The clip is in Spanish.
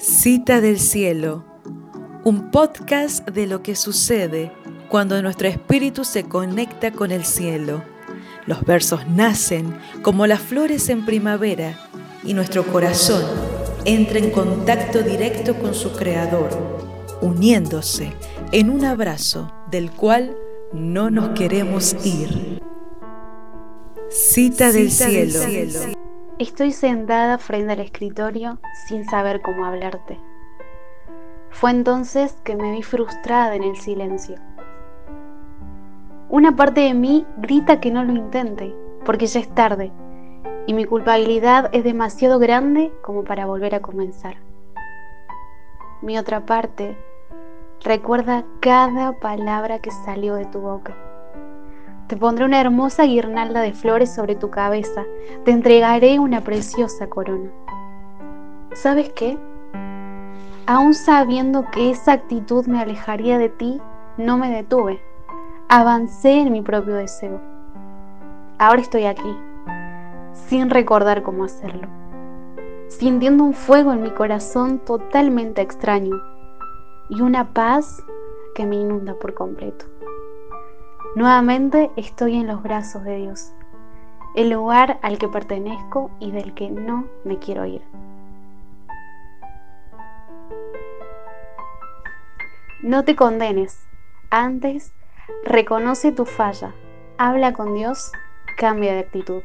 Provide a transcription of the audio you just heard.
Cita del Cielo, un podcast de lo que sucede cuando nuestro espíritu se conecta con el cielo. Los versos nacen como las flores en primavera y nuestro corazón entra en contacto directo con su Creador, uniéndose en un abrazo del cual no nos queremos ir. Cita, del, cielo. Estoy sentada frente al escritorio sin saber cómo hablarte. Fue entonces que me vi frustrada en el silencio. Una parte de mí grita que no lo intente, porque ya es tarde, y mi culpabilidad es demasiado grande como para volver a comenzar. Mi otra parte recuerda cada palabra que salió de tu boca te pondré una hermosa guirnalda de flores sobre tu cabeza. Te entregaré una preciosa corona. ¿Sabes qué? Aún sabiendo que esa actitud me alejaría de ti, no me detuve. Avancé en mi propio deseo. Ahora estoy aquí, sin recordar cómo hacerlo, sintiendo un fuego en mi corazón totalmente extraño y una paz que me inunda por completo. Nuevamente estoy en los brazos de Dios, el lugar al que pertenezco y del que no me quiero ir. No te condenes, antes reconoce tu falla, habla con Dios, cambia de actitud.